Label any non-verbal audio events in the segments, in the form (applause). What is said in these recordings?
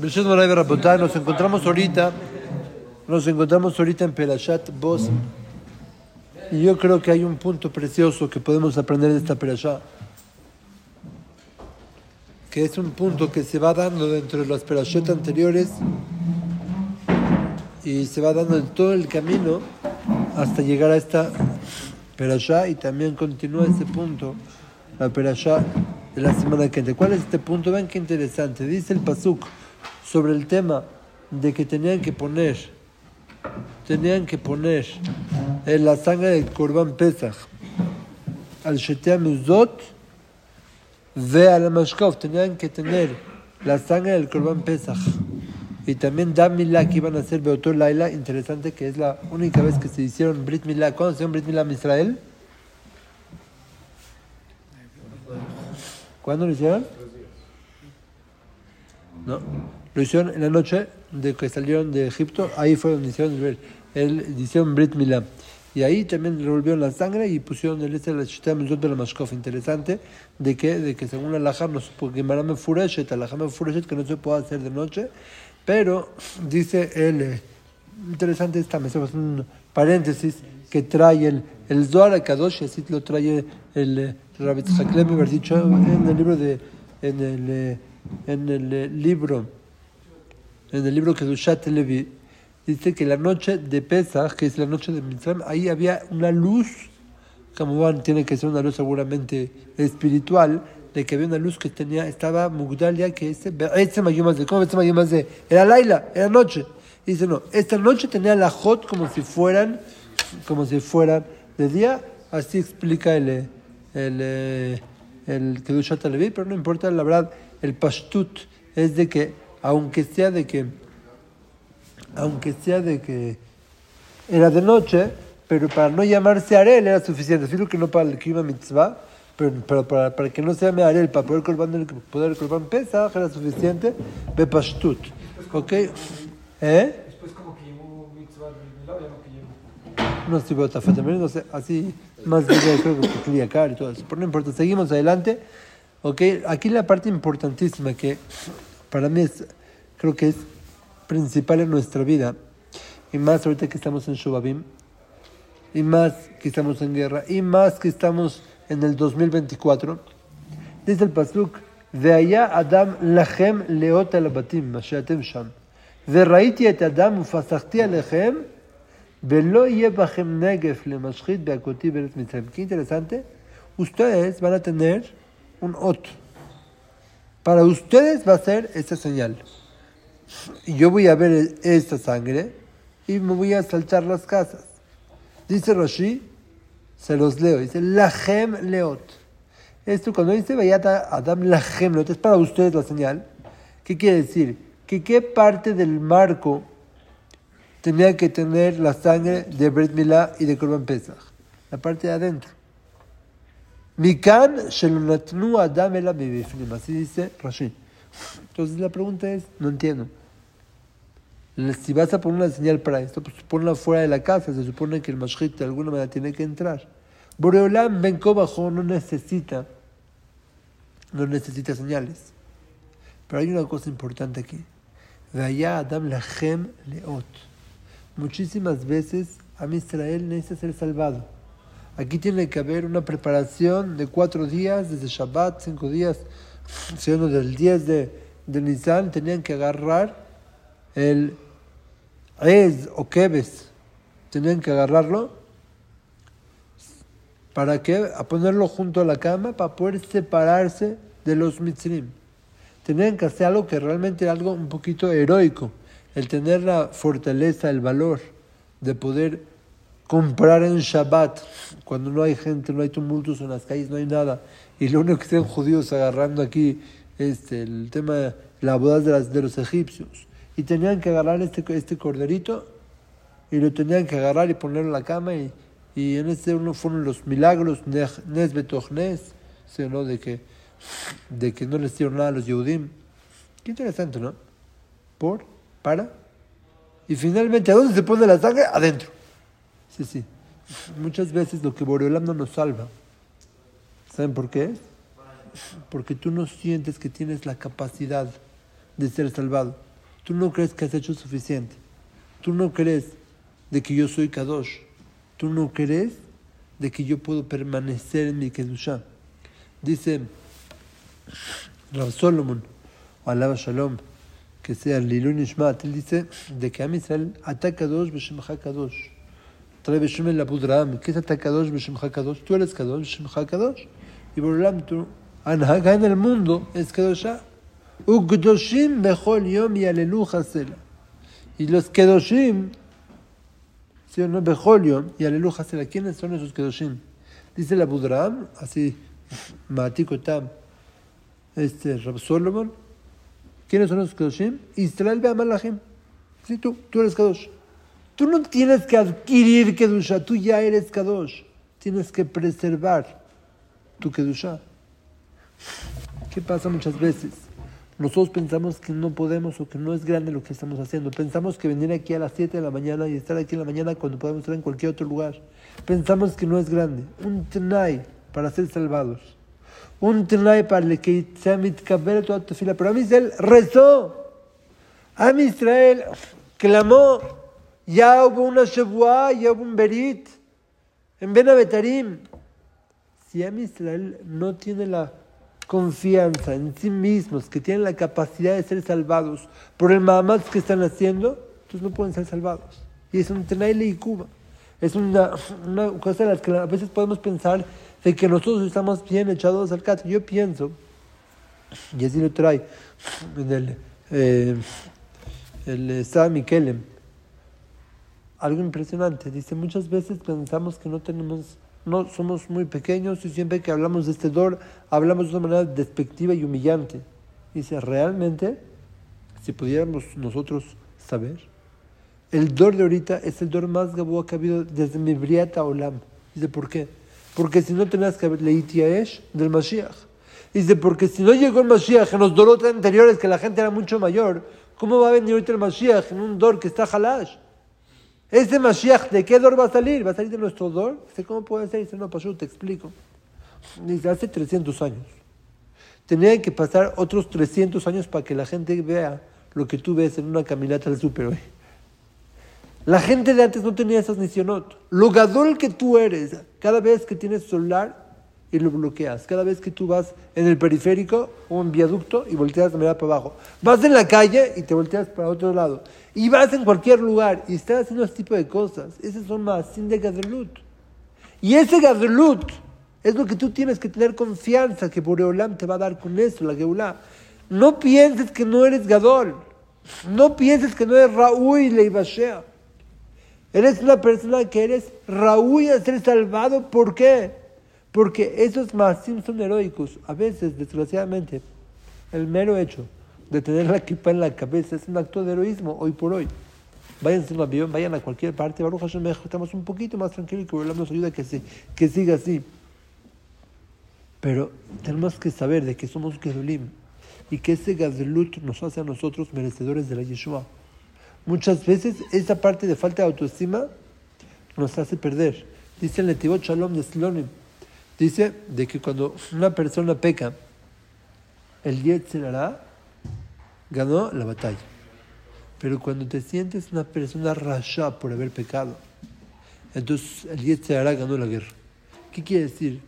Nos encontramos ahorita, nos encontramos ahorita en Perashat Bos. Y yo creo que hay un punto precioso que podemos aprender de esta Perashat. Que es un punto que se va dando dentro de las Perashat anteriores y se va dando en todo el camino hasta llegar a esta Perashat y también continúa ese punto, la Perashat de la semana que viene. ¿Cuál es este punto? Vean qué interesante. Dice el Pasuk sobre el tema de que tenían que poner, tenían que poner en la sangre del Korban Pesach al Shetea Muzot ve a la Mashkov, tenían que tener la sangre del Korban Pesach y también Dam Milah que iban a hacer Beotor Laila, interesante que es la única vez que se hicieron Brit Milah. ¿Cuándo se hicieron Brit Milah en Israel? ¿Cuándo lo hicieron? No, lo hicieron en la noche de que salieron de Egipto, ahí fue donde hicieron el, el hicieron Brit Milah. Y ahí también revolvieron la sangre y pusieron el este la Mizot de la Mashkof. Interesante de que, de que según la Lajam, no se puede Fureshet, la Fureshet que no se puede hacer de noche, pero dice él, eh, interesante esta, me un paréntesis que trae el, el Zohar Kadosh, así lo trae el eh, Rabbi Tzhaklem, haber dicho en el libro de, en el, eh, en el eh, libro, en el libro que Dushat Levi, dice que la noche de Pesach, que es la noche de Mitzrayim, ahí había una luz, como van, tiene que ser una luz seguramente espiritual, de que había una luz que tenía, estaba Mugdalia, que este, este de, ¿cómo este de? Era Laila, era noche. Dice, no, esta noche tenía la Hot como si fueran, como si fueran de día, así explica el, el, el, el Kedushat Levi, pero no importa, la verdad, el Pashtut es de que, aunque sea de que, aunque sea de que era de noche, pero para no llamarse Arel era suficiente. Filo que no para el clima mitzvah, pero, pero para, para, que no se llame Arel, para poder colban, poder colban Pesach era suficiente de Pashtut. ¿Ok? ¿Eh? No estoy también no sé, así más bien creo que Kliakar y todo eso. Pero no importa, seguimos adelante. Ok, aquí la parte importantísima que para mí es, creo que es principal en nuestra vida, y más ahorita que estamos en Shubabim, y más que estamos en guerra, y más que estamos en el 2024, dice el Pasuk, והיה אדם לכם לאות על הבתים, מה שאתם שם. וראיתי את אדם ופסחתי עליכם, ולא יהיה בכם נגף למשחית בהכותי בארץ מצרים. Qué interesante. Ustedes van a tener un ot. Para ustedes va a ser esta señal. Y yo voy a ver esta sangre y me voy a saltar las casas. Dice Rashi, se los leo, dice Lahem Leot. Esto cuando dice Vayata Adam Lahem Leot, es para ustedes la señal. ¿Qué quiere decir? Que qué parte del marco tenía que tener la sangre de Bret Milá y de Korban Pesach. La parte de adentro. Mikan Shelonatnu Adam. Así dice Rashi. Entonces la pregunta es, no entiendo. Si vas a poner una señal para esto, pues ponla fuera de la casa. Se supone que el mashrit de alguna manera tiene que entrar. Boreolam Ben bajo no necesita, no necesita señales. Pero hay una cosa importante aquí. Vaya Adam Lachem Leot. Muchísimas veces a Israel necesita ser salvado. Aquí tiene que haber una preparación de cuatro días, desde Shabbat, cinco días, siendo del 10 de, de tenían que agarrar el Ez o Kebes, tenían que agarrarlo. ¿Para qué? A ponerlo junto a la cama para poder separarse de los mitzrim. Tenían que hacer algo que realmente era algo un poquito heroico, el tener la fortaleza, el valor de poder comprar en Shabbat, cuando no hay gente, no hay tumultos en las calles, no hay nada, y lo único que están judíos agarrando aquí este, el tema de la boda de, las, de los egipcios. Y tenían que agarrar este, este corderito y lo tenían que agarrar y ponerlo en la cama y, y en este uno fueron los milagros, Nes Betochnes, ¿no? de, que, de que no les dieron nada a los Yehudim. Qué interesante, ¿no? ¿Por? ¿Para? Y finalmente, ¿a dónde se pone la sangre? Adentro. Sí, sí. Muchas veces lo que Boreolam no nos salva. ¿Saben por qué? Porque tú no sientes que tienes la capacidad de ser salvado. Tú no crees que has hecho suficiente. Tú no crees de que yo soy Kadosh. Tú no crees de que yo puedo permanecer en mi Kedusha. Dice Rav Solomon, o alaba Shalom, que sea Lilun Ishmat, él dice de que a Israel ataca Kadosh Beshemcha Kadosh. Trae Beshem el Abudram, ¿qué es Atakadosh Beshemcha Kadosh? Tú eres Kadosh Beshemcha Kadosh. Y lo tanto, acá en el mundo es Kadoshah. Ugdoshim Bechol Yom y Alelu Hasela. Y los Kedoshim, ¿sí o no? Bechol Yom y Alelu Hasela. ¿Quiénes son esos Kedoshim? Dice el Abudram, así, Matiko Tam, este, Rab Solomon. ¿Quiénes son esos Kedoshim? Israel Be'amalachim. Sí, tú, tú eres Kadosh. Tú no tienes que adquirir Kedusha, tú ya eres Kadosh. Tienes que preservar tu Kedusha. ¿Qué pasa muchas veces? Nosotros pensamos que no podemos o que no es grande lo que estamos haciendo. Pensamos que venir aquí a las 7 de la mañana y estar aquí en la mañana cuando podemos estar en cualquier otro lugar. Pensamos que no es grande. Un tenai para ser salvados. Un tenai para que mitkaber toda tu fila. Pero a Israel rezó. A Israel clamó. Ya hubo una Shavuah, ya hubo un Berit. En Benavetarim. Si a Israel no tiene la confianza en sí mismos, que tienen la capacidad de ser salvados por el mamás que están haciendo, entonces no pueden ser salvados. Y es un tenaile y Cuba. Es una, una cosa de las que a veces podemos pensar de que nosotros estamos bien echados al caso. Yo pienso, y así lo trae en el, eh, el Sá Mikelem, algo impresionante. Dice, muchas veces pensamos que no tenemos, no somos muy pequeños y siempre que hablamos de este dor, hablamos de una manera despectiva y humillante. Dice, realmente, si pudiéramos nosotros saber, el dor de ahorita es el dor más gabúa que ha habido desde mi briata olam. Dice, ¿por qué? Porque si no tenías que haber leído Yaesh del Mashiach. Dice, porque si no llegó el Mashiach en los doros anteriores, que la gente era mucho mayor, ¿cómo va a venir ahorita el Mashiach en un dor que está halash? Ese Mashiach, ¿de qué dor va a salir? ¿Va a salir de nuestro dor? ¿cómo puede ser? Dice, no, yo te explico. Dice, hace 300 años. Tenían que pasar otros 300 años para que la gente vea lo que tú ves en una caminata al súper hoy. La gente de antes no tenía esas nisionot. Lo gadol que tú eres, cada vez que tienes celular y lo bloqueas, cada vez que tú vas en el periférico o en viaducto y volteas de mirar para abajo, vas en la calle y te volteas para otro lado, y vas en cualquier lugar y estás haciendo ese tipo de cosas, esos son más sin de gadlut. Y ese gadlut es lo que tú tienes que tener confianza que Boreolam te va a dar con eso, la Geulah. No pienses que no eres gadol, no pienses que no eres Raúl Leibashea. Eres una persona que eres Raúl a ser salvado. ¿Por qué? Porque esos masim son heroicos. A veces, desgraciadamente, el mero hecho de tener la equipa en la cabeza es un acto de heroísmo hoy por hoy. Vayan en un avión, vayan a cualquier parte. Baruch Hashem, estamos un poquito más tranquilos y que nos ayuda a que, se, que siga así. Pero tenemos que saber de que somos Gerulim y que ese Gazelut nos hace a nosotros merecedores de la Yeshua. Muchas veces esa parte de falta de autoestima nos hace perder. Dice el Netivot Shalom de Slonim, dice de que cuando una persona peca, el Yetzirah ganó la batalla. Pero cuando te sientes una persona rasha por haber pecado, entonces el Yetzirah ganó la guerra. ¿Qué quiere decir?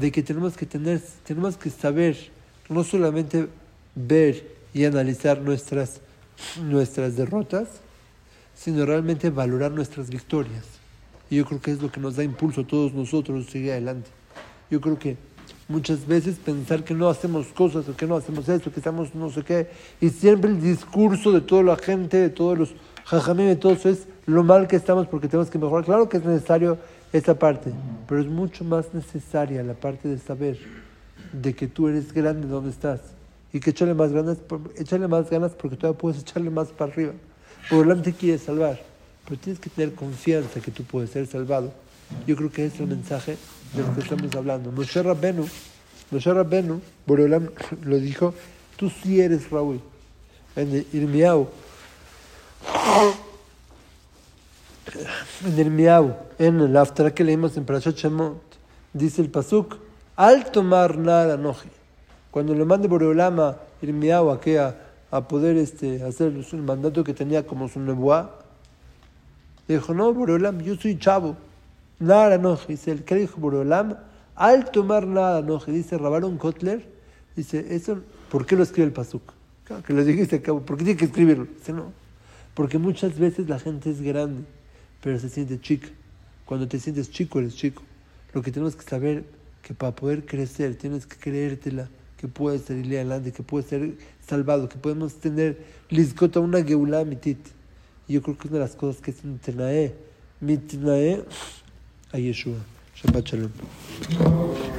De que tenemos que tener, tenemos que saber, no solamente ver y analizar nuestras nuestras derrotas, sino realmente valorar nuestras victorias. Y yo creo que es lo que nos da impulso a todos nosotros seguir adelante. Yo creo que muchas veces pensar que no hacemos cosas o que no hacemos esto, que estamos no sé qué, y siempre el discurso de toda la gente, de todos los jajamim, de todo eso es lo mal que estamos porque tenemos que mejorar. Claro que es necesario esa parte, pero es mucho más necesaria la parte de saber de que tú eres grande donde estás y que echarle más ganas, echarle más ganas porque todavía puedes echarle más para arriba. Por delante quieres salvar, pero tienes que tener confianza que tú puedes ser salvado. Yo creo que ese es el mensaje de lo que estamos hablando. Moshe Rabbenu, Moshe Rabbenu, Boreolam (laughs) lo dijo, tú sí eres Raúl. En Irmiau, en Irmiau, en el after que leímos en Parashat Shemot, dice el Pasuk, al tomar nada noji cuando le mande Boreolama Irmiau a, a a poder este, hacer el mandato que tenía como su nebuá. Dijo, no, Boreolam, yo soy chavo. Nada, no. Dice, el que dijo Boreolam, al tomar nada, no. Dice Rabaron Kotler, dice, eso, ¿por qué lo escribe el Pasuk? que lo dijiste, ¿por qué tiene que escribirlo? Dice, no. Porque muchas veces la gente es grande, pero se siente chica. Cuando te sientes chico, eres chico. Lo que tenemos que saber que para poder crecer tienes que creértela, que puedes salir adelante, que puedes ser salvado, que podemos tener liscota una geulá mitit. Yo creo que una de las cosas que es mitnae, mitnae a Yeshua. Shabbat shalom.